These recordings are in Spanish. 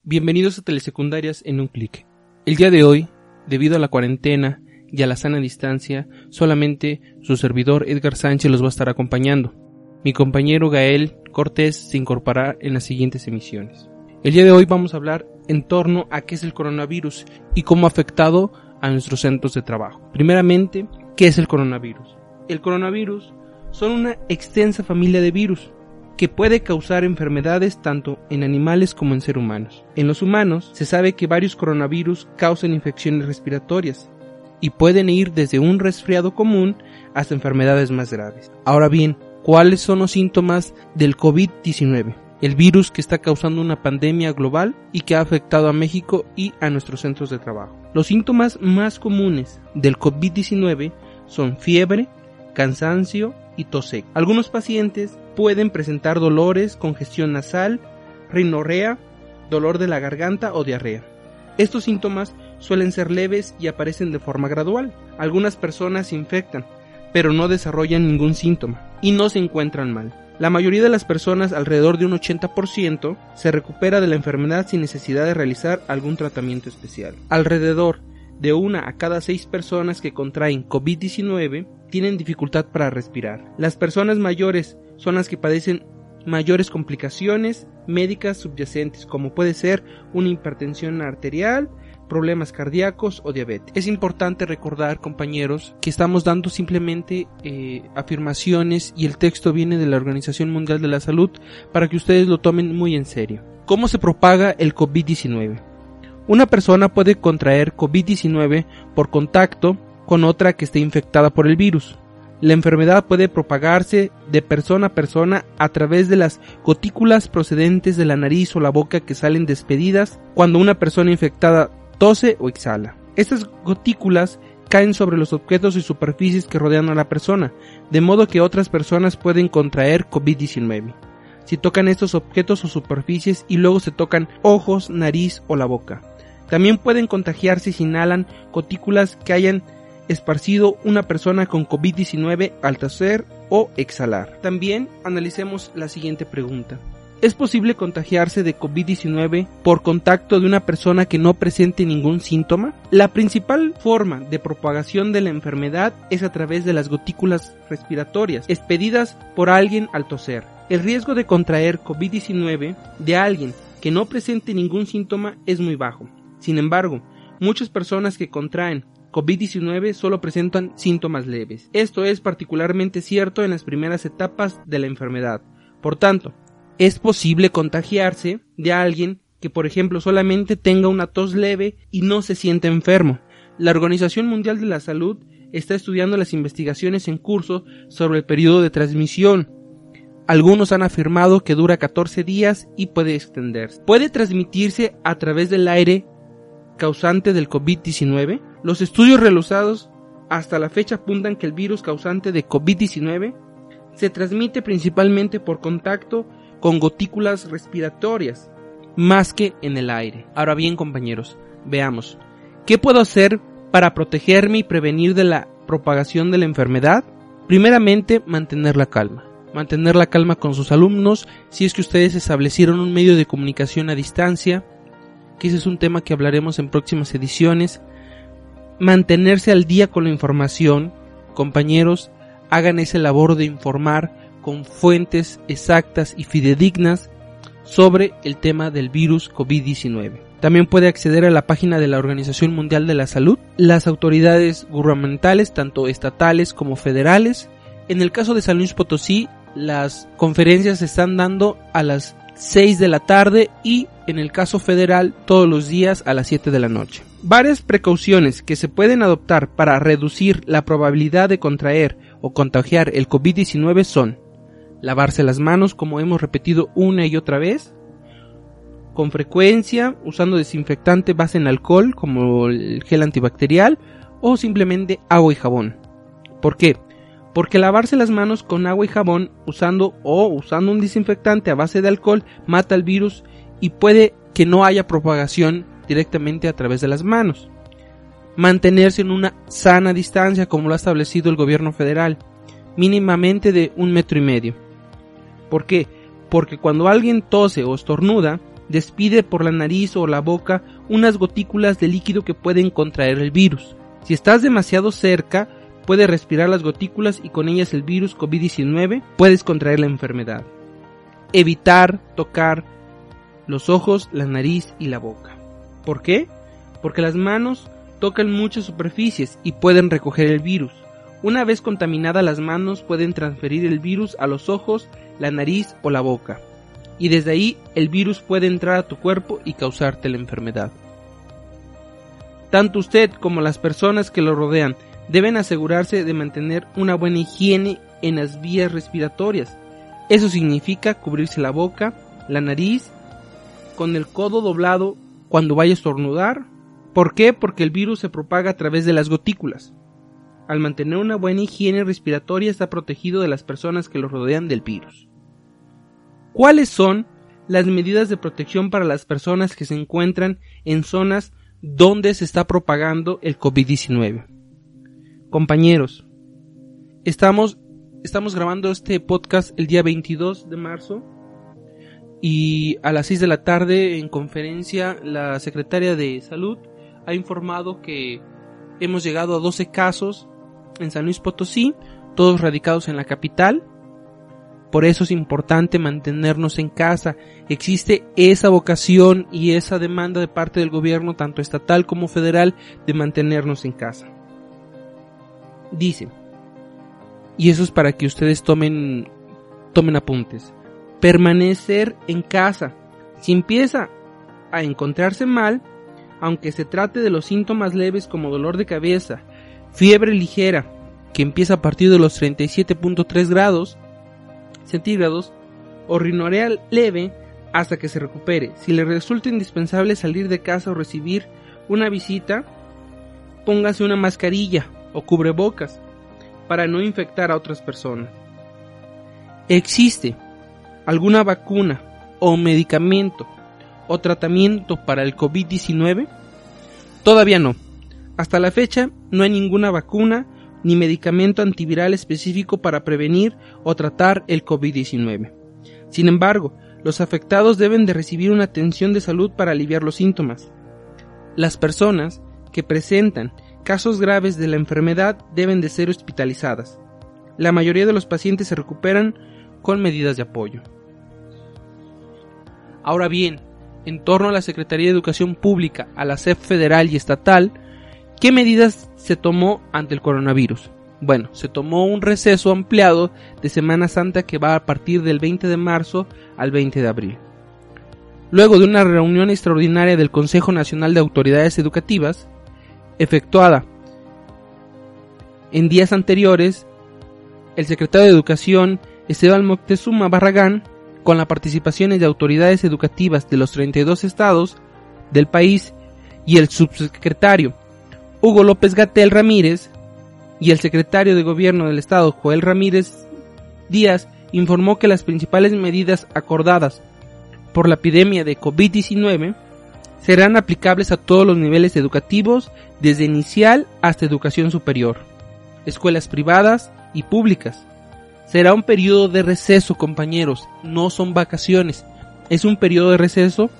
Bienvenidos a Telesecundarias en un clic. El día de hoy, debido a la cuarentena y a la sana distancia, solamente su servidor Edgar Sánchez los va a estar acompañando. Mi compañero Gael Cortés se incorporará en las siguientes emisiones. El día de hoy vamos a hablar en torno a qué es el coronavirus y cómo ha afectado a nuestros centros de trabajo. Primeramente, ¿qué es el coronavirus? El coronavirus son una extensa familia de virus que puede causar enfermedades tanto en animales como en seres humanos. En los humanos se sabe que varios coronavirus causan infecciones respiratorias y pueden ir desde un resfriado común hasta enfermedades más graves. Ahora bien, ¿cuáles son los síntomas del COVID-19? El virus que está causando una pandemia global y que ha afectado a México y a nuestros centros de trabajo. Los síntomas más comunes del COVID-19 son fiebre, cansancio tos Algunos pacientes pueden presentar dolores, congestión nasal, rinorrea, dolor de la garganta o diarrea. Estos síntomas suelen ser leves y aparecen de forma gradual. Algunas personas se infectan, pero no desarrollan ningún síntoma y no se encuentran mal. La mayoría de las personas, alrededor de un 80%, se recupera de la enfermedad sin necesidad de realizar algún tratamiento especial. Alrededor de una a cada seis personas que contraen COVID-19 tienen dificultad para respirar. Las personas mayores son las que padecen mayores complicaciones médicas subyacentes, como puede ser una hipertensión arterial, problemas cardíacos o diabetes. Es importante recordar, compañeros, que estamos dando simplemente eh, afirmaciones y el texto viene de la Organización Mundial de la Salud para que ustedes lo tomen muy en serio. ¿Cómo se propaga el COVID-19? Una persona puede contraer COVID-19 por contacto con otra que esté infectada por el virus. La enfermedad puede propagarse de persona a persona a través de las gotículas procedentes de la nariz o la boca que salen despedidas cuando una persona infectada tose o exhala. Estas gotículas caen sobre los objetos y superficies que rodean a la persona, de modo que otras personas pueden contraer COVID-19 si tocan estos objetos o superficies y luego se tocan ojos, nariz o la boca. También pueden contagiarse si inhalan gotículas que hayan esparcido una persona con COVID-19 al toser o exhalar. También analicemos la siguiente pregunta. ¿Es posible contagiarse de COVID-19 por contacto de una persona que no presente ningún síntoma? La principal forma de propagación de la enfermedad es a través de las gotículas respiratorias expedidas por alguien al toser. El riesgo de contraer COVID-19 de alguien que no presente ningún síntoma es muy bajo. Sin embargo, muchas personas que contraen COVID-19 solo presentan síntomas leves. Esto es particularmente cierto en las primeras etapas de la enfermedad. Por tanto, es posible contagiarse de alguien que, por ejemplo, solamente tenga una tos leve y no se siente enfermo. La Organización Mundial de la Salud está estudiando las investigaciones en curso sobre el periodo de transmisión. Algunos han afirmado que dura 14 días y puede extenderse. ¿Puede transmitirse a través del aire causante del COVID-19? Los estudios realizados hasta la fecha apuntan que el virus causante de COVID-19 se transmite principalmente por contacto con gotículas respiratorias, más que en el aire. Ahora bien, compañeros, veamos. ¿Qué puedo hacer para protegerme y prevenir de la propagación de la enfermedad? Primeramente, mantener la calma. Mantener la calma con sus alumnos si es que ustedes establecieron un medio de comunicación a distancia, ese es un tema que hablaremos en próximas ediciones mantenerse al día con la información, compañeros, hagan ese labor de informar con fuentes exactas y fidedignas sobre el tema del virus COVID-19. También puede acceder a la página de la Organización Mundial de la Salud, las autoridades gubernamentales, tanto estatales como federales. En el caso de San Luis Potosí, las conferencias se están dando a las 6 de la tarde y en el caso federal todos los días a las 7 de la noche. Varias precauciones que se pueden adoptar para reducir la probabilidad de contraer o contagiar el COVID-19 son lavarse las manos como hemos repetido una y otra vez, con frecuencia, usando desinfectante base en alcohol como el gel antibacterial o simplemente agua y jabón. ¿Por qué? Porque lavarse las manos con agua y jabón usando o usando un desinfectante a base de alcohol mata el virus y puede que no haya propagación directamente a través de las manos. Mantenerse en una sana distancia como lo ha establecido el gobierno federal, mínimamente de un metro y medio. ¿Por qué? Porque cuando alguien tose o estornuda, despide por la nariz o la boca unas gotículas de líquido que pueden contraer el virus. Si estás demasiado cerca, puedes respirar las gotículas y con ellas el virus COVID-19 puedes contraer la enfermedad. Evitar tocar los ojos, la nariz y la boca. ¿Por qué? Porque las manos tocan muchas superficies y pueden recoger el virus. Una vez contaminadas las manos pueden transferir el virus a los ojos, la nariz o la boca. Y desde ahí el virus puede entrar a tu cuerpo y causarte la enfermedad. Tanto usted como las personas que lo rodean deben asegurarse de mantener una buena higiene en las vías respiratorias. Eso significa cubrirse la boca, la nariz, con el codo doblado cuando vaya a estornudar. ¿Por qué? Porque el virus se propaga a través de las gotículas. Al mantener una buena higiene respiratoria está protegido de las personas que lo rodean del virus. ¿Cuáles son las medidas de protección para las personas que se encuentran en zonas donde se está propagando el COVID-19? Compañeros, estamos, estamos grabando este podcast el día 22 de marzo y a las 6 de la tarde en conferencia la secretaria de salud ha informado que hemos llegado a 12 casos en San Luis Potosí, todos radicados en la capital. Por eso es importante mantenernos en casa. Existe esa vocación y esa demanda de parte del gobierno, tanto estatal como federal, de mantenernos en casa. Dice, y eso es para que ustedes tomen, tomen apuntes permanecer en casa. Si empieza a encontrarse mal, aunque se trate de los síntomas leves como dolor de cabeza, fiebre ligera, que empieza a partir de los 37.3 grados centígrados, o rinorea leve hasta que se recupere. Si le resulta indispensable salir de casa o recibir una visita, póngase una mascarilla o cubrebocas para no infectar a otras personas. Existe alguna vacuna o medicamento o tratamiento para el COVID-19? Todavía no. Hasta la fecha no hay ninguna vacuna ni medicamento antiviral específico para prevenir o tratar el COVID-19. Sin embargo, los afectados deben de recibir una atención de salud para aliviar los síntomas. Las personas que presentan casos graves de la enfermedad deben de ser hospitalizadas. La mayoría de los pacientes se recuperan con medidas de apoyo. Ahora bien, en torno a la Secretaría de Educación Pública, a la SEP federal y estatal, ¿qué medidas se tomó ante el coronavirus? Bueno, se tomó un receso ampliado de Semana Santa que va a partir del 20 de marzo al 20 de abril. Luego de una reunión extraordinaria del Consejo Nacional de Autoridades Educativas, efectuada. En días anteriores, el secretario de Educación Esteban Moctezuma Barragán con la participación de autoridades educativas de los 32 estados del país y el subsecretario Hugo López Gatel Ramírez y el secretario de gobierno del estado Joel Ramírez Díaz informó que las principales medidas acordadas por la epidemia de COVID-19 serán aplicables a todos los niveles educativos desde inicial hasta educación superior, escuelas privadas y públicas, Será un periodo de receso, compañeros, no son vacaciones. Es un periodo de receso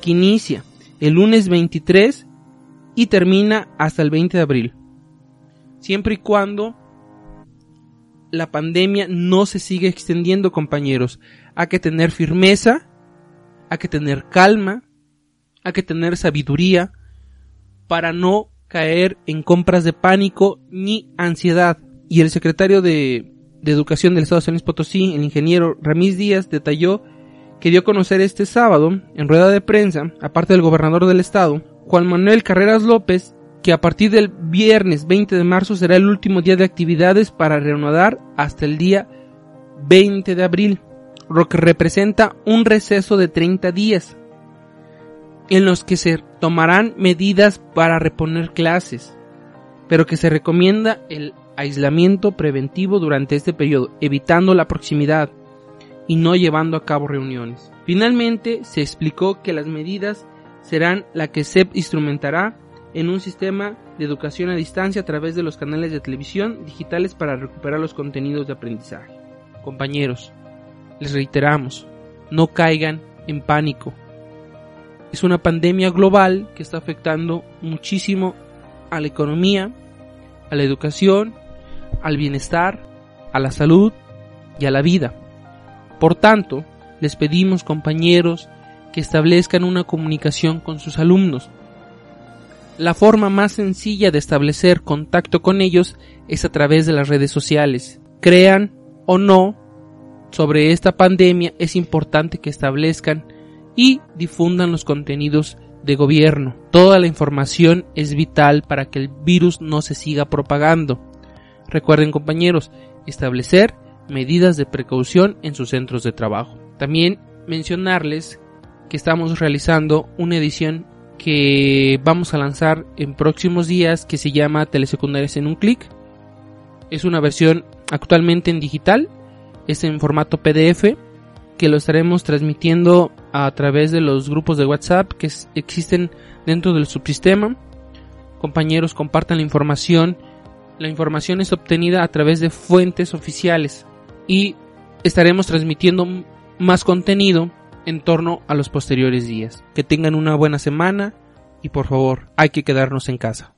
que inicia el lunes 23 y termina hasta el 20 de abril. Siempre y cuando la pandemia no se siga extendiendo, compañeros. Hay que tener firmeza, hay que tener calma, hay que tener sabiduría para no caer en compras de pánico ni ansiedad. Y el secretario de Educación del Estado de San Luis Potosí, el ingeniero Ramírez Díaz, detalló que dio a conocer este sábado, en rueda de prensa, aparte del gobernador del estado, Juan Manuel Carreras López, que a partir del viernes 20 de marzo será el último día de actividades para reanudar hasta el día 20 de abril, lo que representa un receso de 30 días. En los que se tomarán medidas para reponer clases, pero que se recomienda el aislamiento preventivo durante este periodo, evitando la proximidad y no llevando a cabo reuniones. Finalmente, se explicó que las medidas serán la que SEP instrumentará en un sistema de educación a distancia a través de los canales de televisión digitales para recuperar los contenidos de aprendizaje. Compañeros, les reiteramos, no caigan en pánico. Es una pandemia global que está afectando muchísimo a la economía, a la educación, al bienestar, a la salud y a la vida. Por tanto, les pedimos compañeros que establezcan una comunicación con sus alumnos. La forma más sencilla de establecer contacto con ellos es a través de las redes sociales. Crean o no sobre esta pandemia es importante que establezcan y difundan los contenidos de gobierno. Toda la información es vital para que el virus no se siga propagando. Recuerden compañeros, establecer medidas de precaución en sus centros de trabajo. También mencionarles que estamos realizando una edición que vamos a lanzar en próximos días que se llama Telesecundarias en un clic. Es una versión actualmente en digital, es en formato PDF lo estaremos transmitiendo a través de los grupos de WhatsApp que existen dentro del subsistema. Compañeros, compartan la información. La información es obtenida a través de fuentes oficiales y estaremos transmitiendo más contenido en torno a los posteriores días. Que tengan una buena semana y por favor hay que quedarnos en casa.